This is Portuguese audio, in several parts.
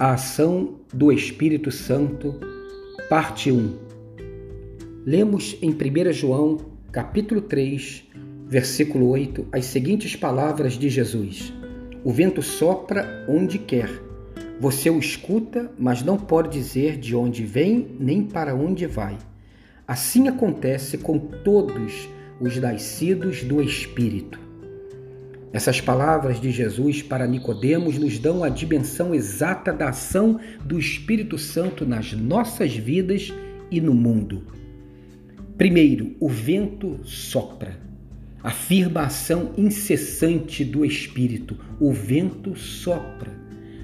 A ação do Espírito Santo, parte 1. Lemos em 1 João, capítulo 3, versículo 8, as seguintes palavras de Jesus: O vento sopra onde quer. Você o escuta, mas não pode dizer de onde vem nem para onde vai. Assim acontece com todos os nascidos do Espírito. Essas palavras de Jesus para Nicodemos nos dão a dimensão exata da ação do Espírito Santo nas nossas vidas e no mundo. Primeiro, o vento sopra. Afirma a ação incessante do Espírito. O vento sopra.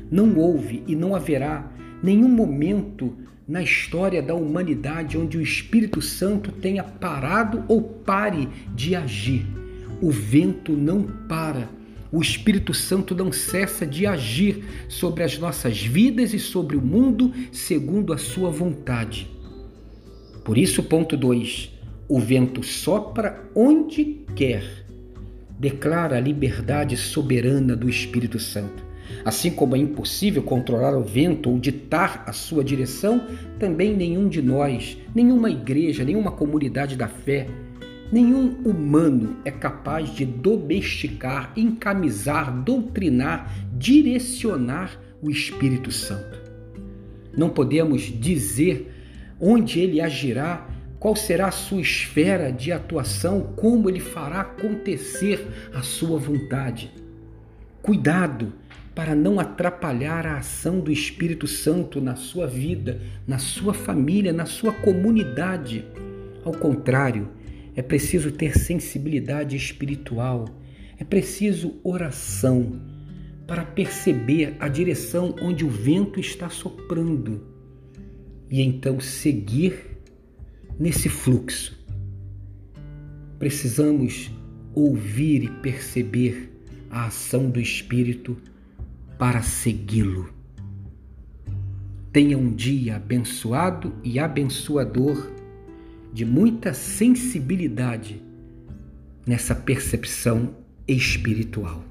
Não houve e não haverá nenhum momento na história da humanidade onde o Espírito Santo tenha parado ou pare de agir o vento não para. O Espírito Santo não cessa de agir sobre as nossas vidas e sobre o mundo segundo a sua vontade. Por isso, ponto 2: o vento sopra onde quer. Declara a liberdade soberana do Espírito Santo. Assim como é impossível controlar o vento ou ditar a sua direção, também nenhum de nós, nenhuma igreja, nenhuma comunidade da fé, Nenhum humano é capaz de domesticar, encamisar, doutrinar, direcionar o Espírito Santo. Não podemos dizer onde ele agirá, qual será a sua esfera de atuação, como ele fará acontecer a sua vontade. Cuidado para não atrapalhar a ação do Espírito Santo na sua vida, na sua família, na sua comunidade. Ao contrário, é preciso ter sensibilidade espiritual, é preciso oração para perceber a direção onde o vento está soprando e então seguir nesse fluxo. Precisamos ouvir e perceber a ação do Espírito para segui-lo. Tenha um dia abençoado e abençoador de muita sensibilidade nessa percepção espiritual.